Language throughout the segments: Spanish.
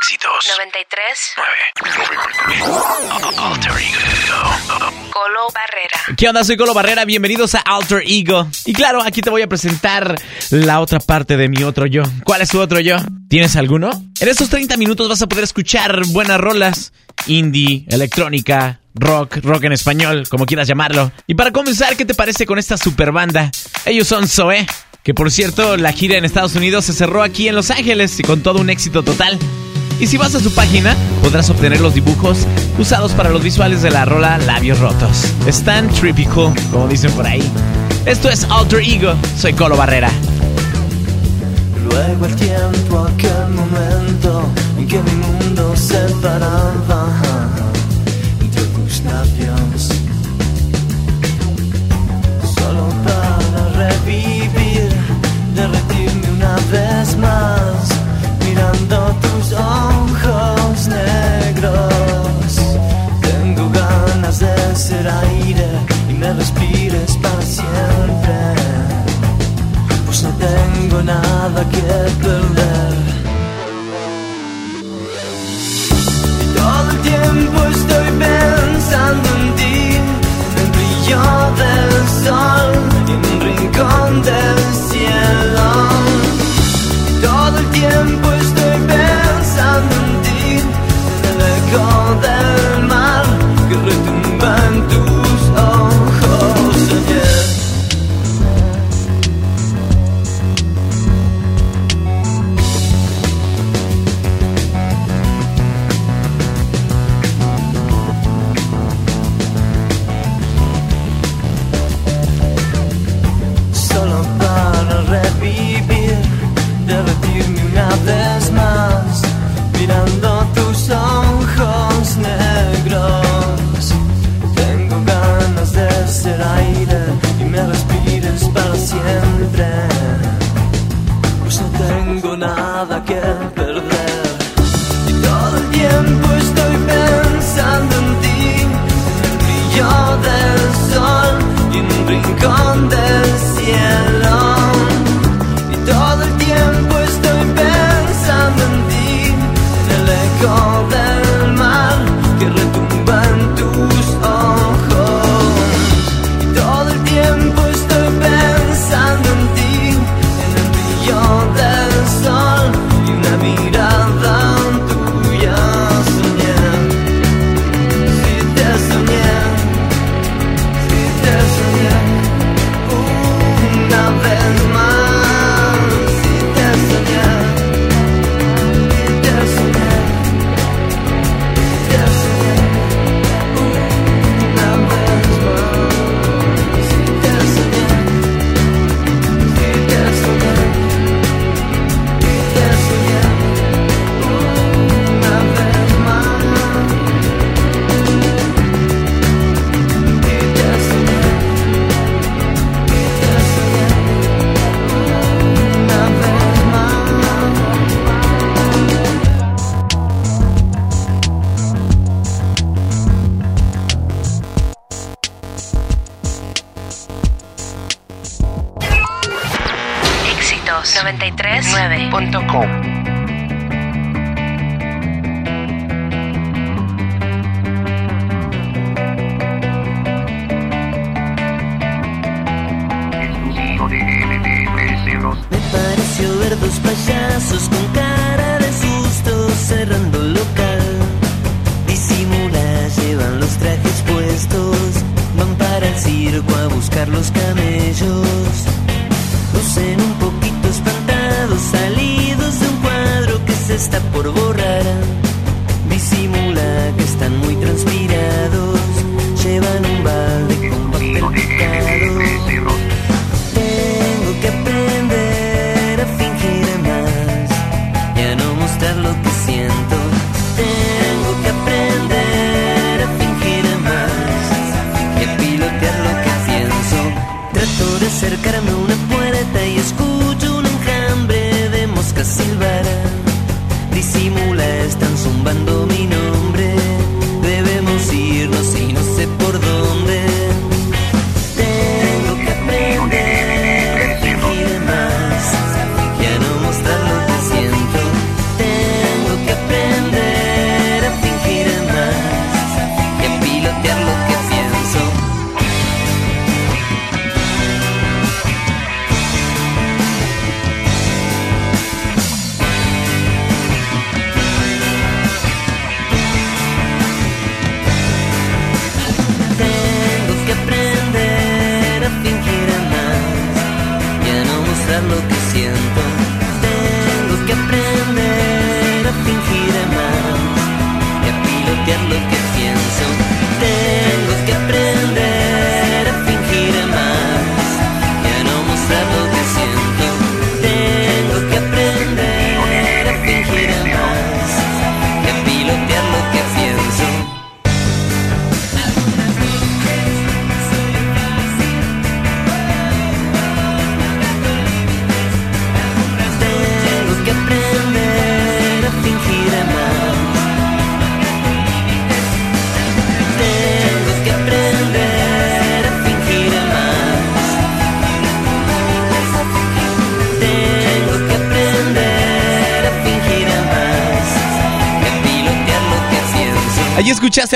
Éxitos. 93. 9. Alter Ego. Colo Barrera. ¿Qué onda? Soy Colo Barrera, bienvenidos a Alter Ego. Y claro, aquí te voy a presentar la otra parte de mi otro yo. ¿Cuál es tu otro yo? ¿Tienes alguno? En estos 30 minutos vas a poder escuchar buenas rolas, indie, electrónica, rock, rock en español, como quieras llamarlo. Y para comenzar, ¿qué te parece con esta super banda? Ellos son Zoe, que por cierto, la gira en Estados Unidos se cerró aquí en Los Ángeles y con todo un éxito total. Y si vas a su página, podrás obtener los dibujos usados para los visuales de la rola Labios Rotos. Están trippy cool, como dicen por ahí. Esto es Alter Ego, soy Colo Barrera. Luego el tiempo, aquel momento en que mi mundo se paraba entre tus labios. 93.9.com Trato de acercarme a una puerta y escucho un enjambre de moscas silbar. Disimula esta Allí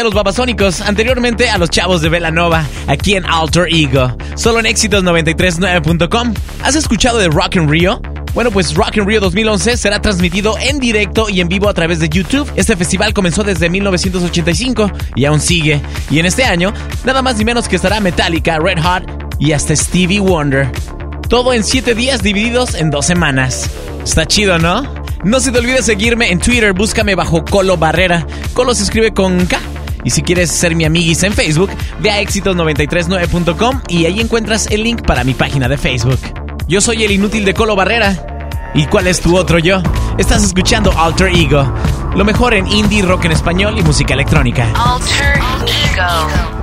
a los babasónicos, anteriormente a los chavos de Velanova, aquí en Alter Ego, solo en éxitos939.com. ¿Has escuchado de Rock Rio? Bueno, pues Rock in Rio 2011 será transmitido en directo y en vivo a través de YouTube. Este festival comenzó desde 1985 y aún sigue. Y en este año, nada más ni menos que estará Metallica, Red Hot y hasta Stevie Wonder. Todo en 7 días divididos en 2 semanas. Está chido, ¿no? No se te olvide seguirme en Twitter, búscame bajo Colo Barrera. Colo se escribe con K. Y si quieres ser mi amiguis en Facebook, ve a éxitos939.com y ahí encuentras el link para mi página de Facebook. Yo soy el inútil de Colo Barrera. ¿Y cuál es tu otro yo? Estás escuchando Alter Ego, lo mejor en indie, rock en español y música electrónica. Alter Ego.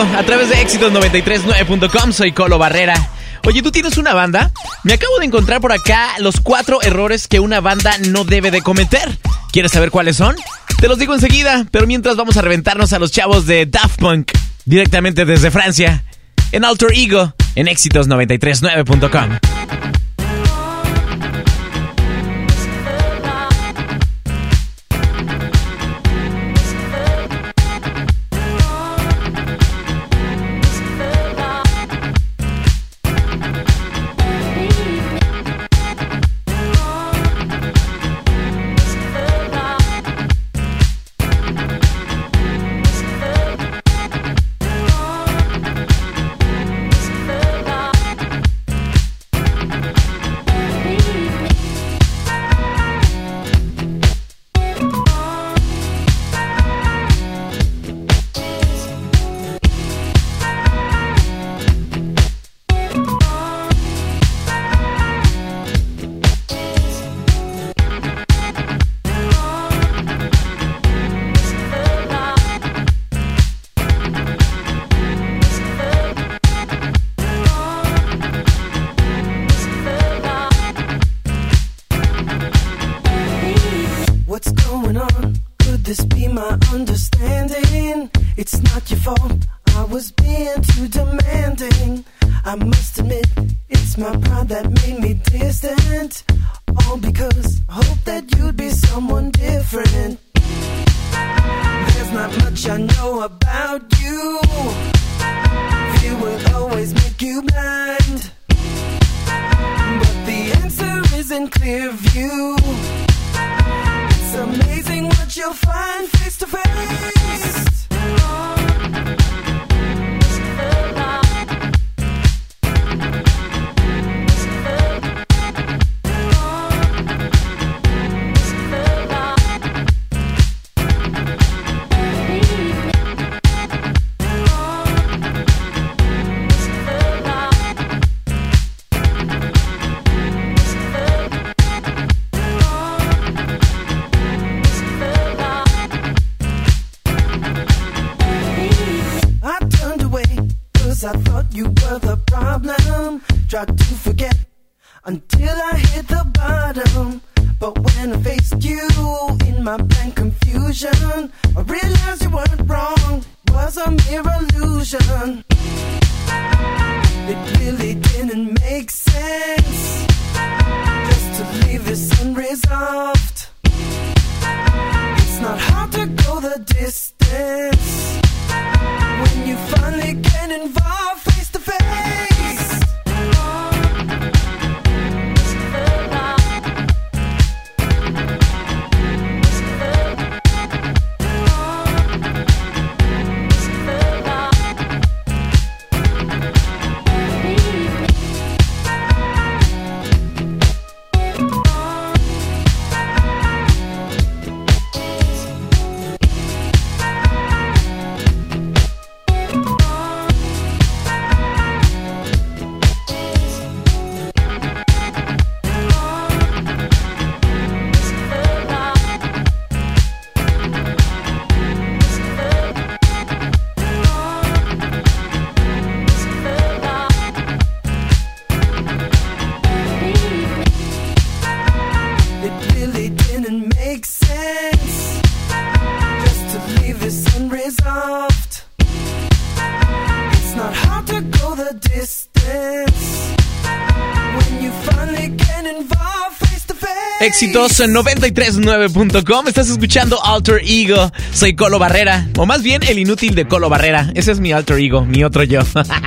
A través de éxitos939.com. Soy Colo Barrera. Oye, ¿tú tienes una banda? Me acabo de encontrar por acá los cuatro errores que una banda no debe de cometer. ¿Quieres saber cuáles son? Te los digo enseguida, pero mientras vamos a reventarnos a los chavos de Daft Punk directamente desde Francia en Alter Ego en éxitos939.com. this. It's not hard to go the distance when you finally get involved. Éxitos 939.com. Estás escuchando Alter Ego. Soy Colo Barrera. O más bien el inútil de Colo Barrera. Ese es mi alter ego, mi otro yo.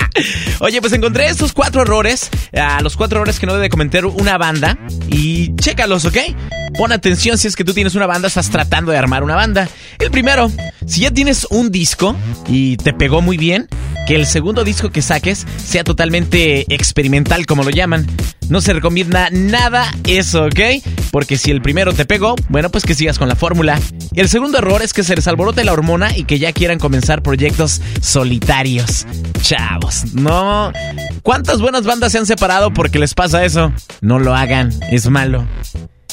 Oye, pues encontré estos cuatro errores. los cuatro errores que no debe cometer una banda. Y chécalos, ¿ok? Pon atención si es que tú tienes una banda, estás tratando de armar una banda. El primero, si ya tienes un disco y te pegó muy bien, que el segundo disco que saques sea totalmente experimental, como lo llaman. No se recomienda nada eso, ¿ok? Porque si el primero te pegó, bueno, pues que sigas con la fórmula. Y el segundo error es que se les alborote la hormona y que ya quieran comenzar proyectos solitarios. Chavos, no. ¿Cuántas buenas bandas se han separado porque les pasa eso? No lo hagan, es malo.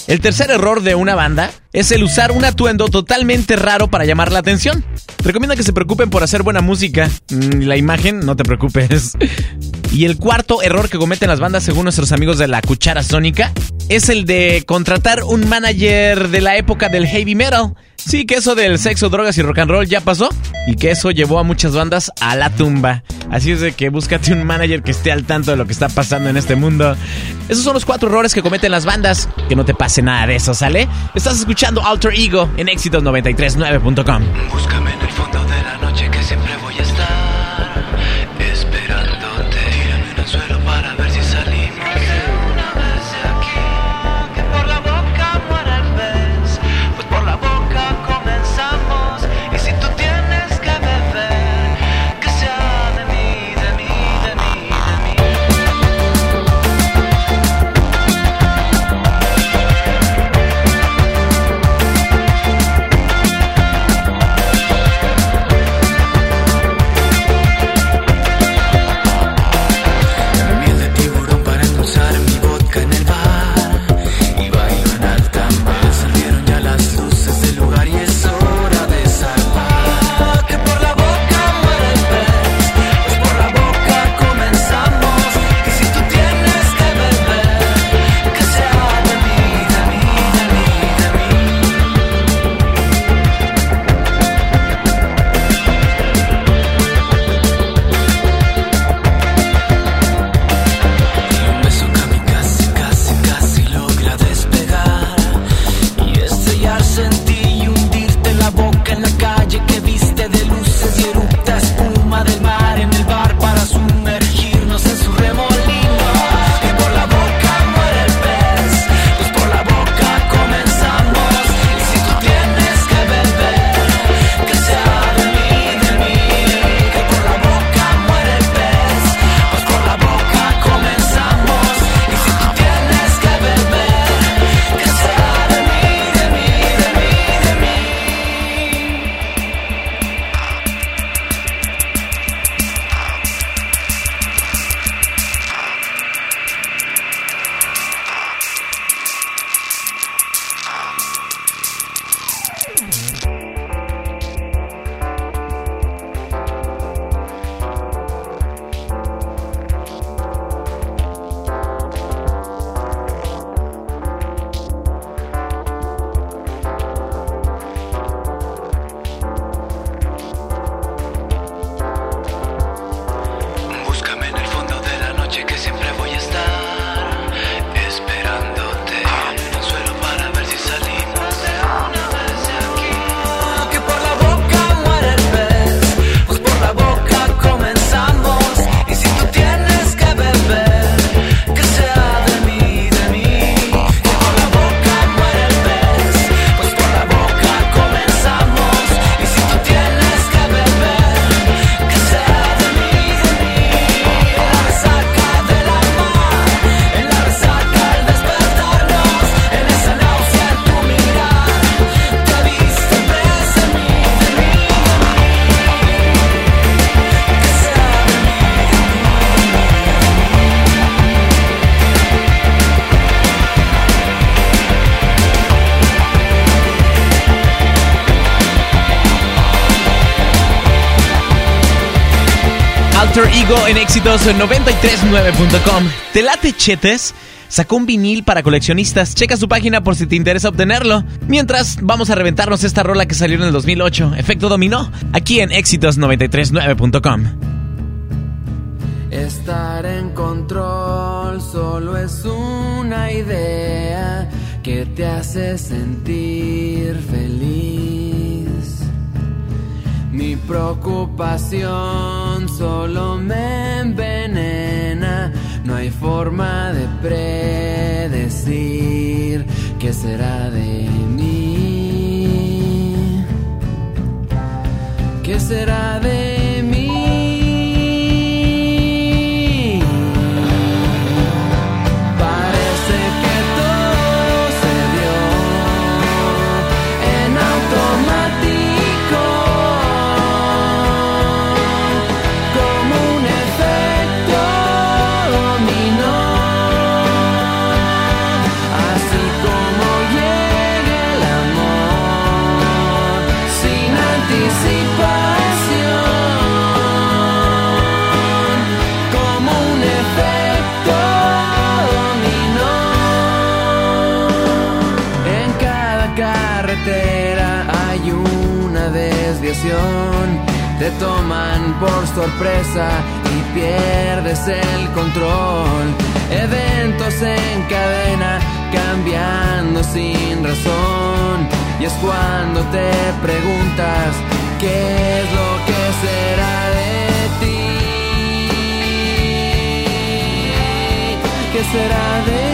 El tercer error de una banda es el usar un atuendo totalmente raro para llamar la atención. Recomienda que se preocupen por hacer buena música. Mm, La imagen, no te preocupes. Y el cuarto error que cometen las bandas, según nuestros amigos de la Cuchara Sónica, es el de contratar un manager de la época del heavy metal. Sí, que eso del sexo, drogas y rock and roll ya pasó y que eso llevó a muchas bandas a la tumba. Así es de que búscate un manager que esté al tanto de lo que está pasando en este mundo. Esos son los cuatro errores que cometen las bandas. Que no te pase nada de eso, ¿sale? Estás escuchando Alter Ego en éxitos939.com. Búscame en el fondo Alter Ego en éxitos 939.com. ¿Te late Chetes? Sacó un vinil para coleccionistas. Checa su página por si te interesa obtenerlo. Mientras, vamos a reventarnos esta rola que salió en el 2008, Efecto Dominó, aquí en éxitos939.com. Estar en control solo es una idea que te hace sentir feliz. Mi preocupación solo me envenena, no hay forma de predecir qué será de mí. ¿Qué será de será de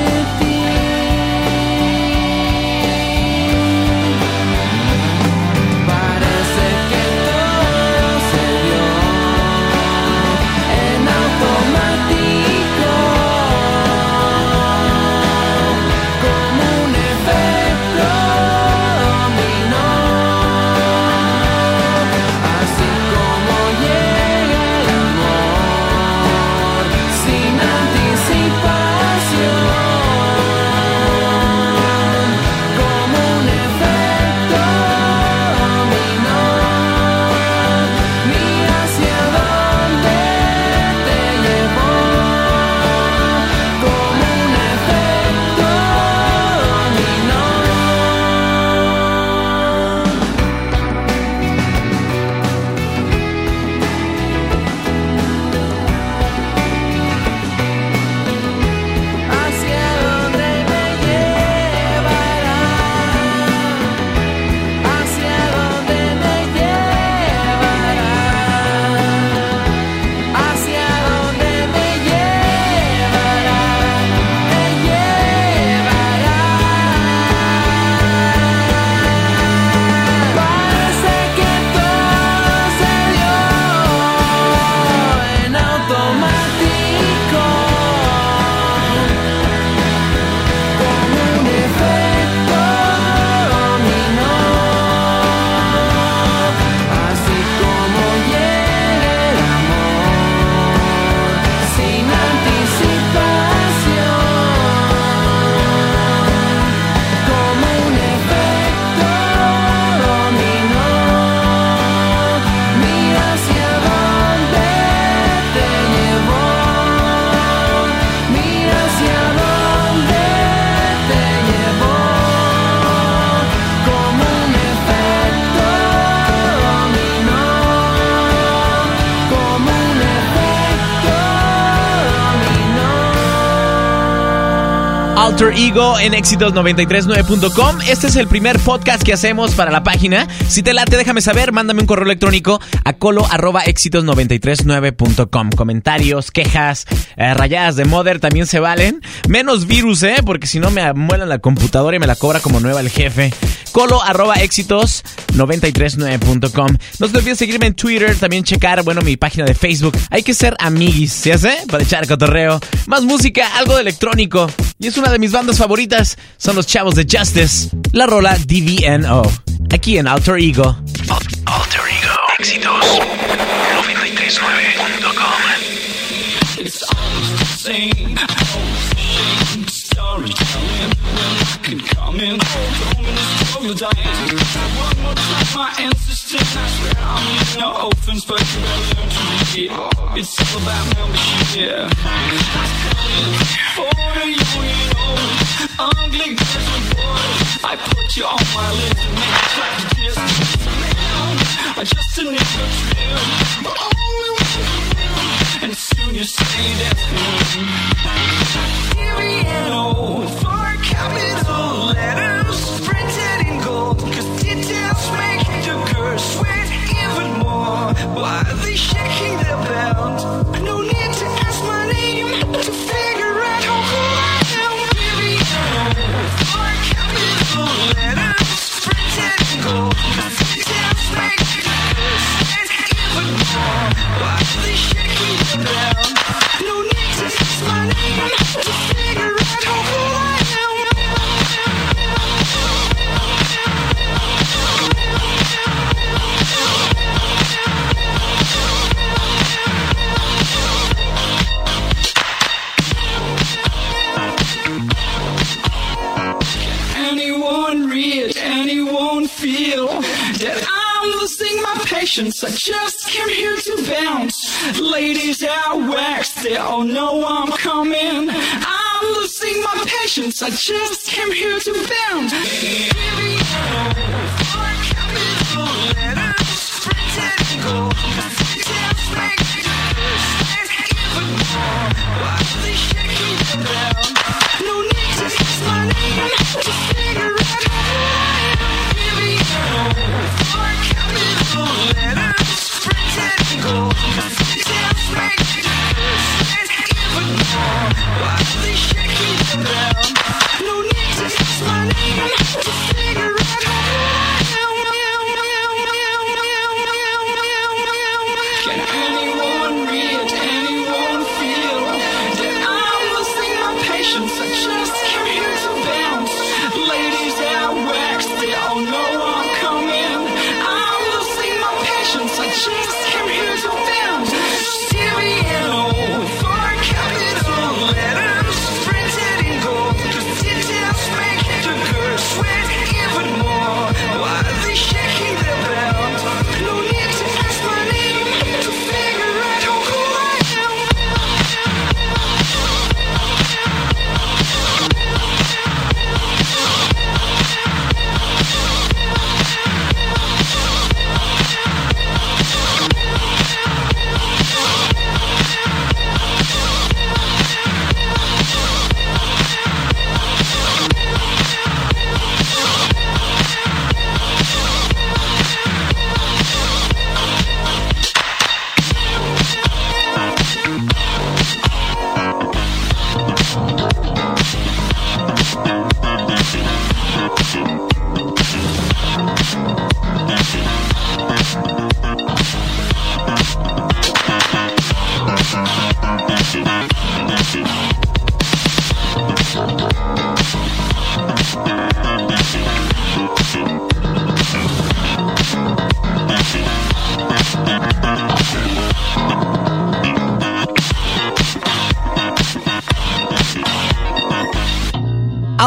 Ego en éxitos939.com. Este es el primer podcast que hacemos para la página. Si te late, déjame saber, mándame un correo electrónico a colo arroba éxitos939.com. Comentarios, quejas, eh, rayadas de Mother también se valen. Menos virus, ¿eh? Porque si no me amuelan la computadora y me la cobra como nueva el jefe. Colo arroba éxitos939.com. No te olvides seguirme en Twitter, también checar, bueno, mi página de Facebook. Hay que ser amiguis, ¿se hace? Para echar cotorreo. Más música, algo de electrónico. Y es una de mis bandas favoritas. Son los chavos de Justice. La rola DVNO. Aquí en Alter Ego. Al- Alter Ego. Éxitos 939.com. No opens, but you gotta learn to read it. It's all about membership, yeah. For the union, ugly girls and boys, I put you on my list make. I just a nigga trill, but only one And soon you say that's me. Period. No, for capital letters. Why are they shaking their need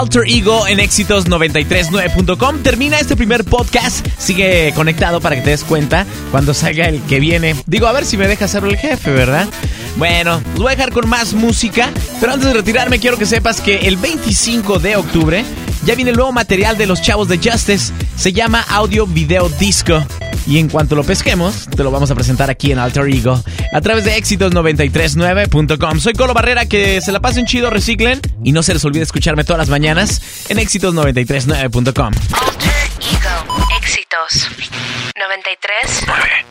Alter Ego en éxitos939.com. Termina este primer podcast. Sigue conectado para que te des cuenta cuando salga el que viene. Digo, a ver si me deja hacerlo el jefe, ¿verdad? Bueno, los voy a dejar con más música. Pero antes de retirarme, quiero que sepas que el 25 de octubre ya viene el nuevo material de los chavos de Justice. Se llama Audio Video Disco. Y en cuanto lo pesquemos, te lo vamos a presentar aquí en Alter Ego a través de éxitos939.com. Soy Colo Barrera, que se la pasen chido, reciclen y no se les olvide escucharme todas las mañanas en éxitos939.com. Alter Ego. Éxitos. 93. 9.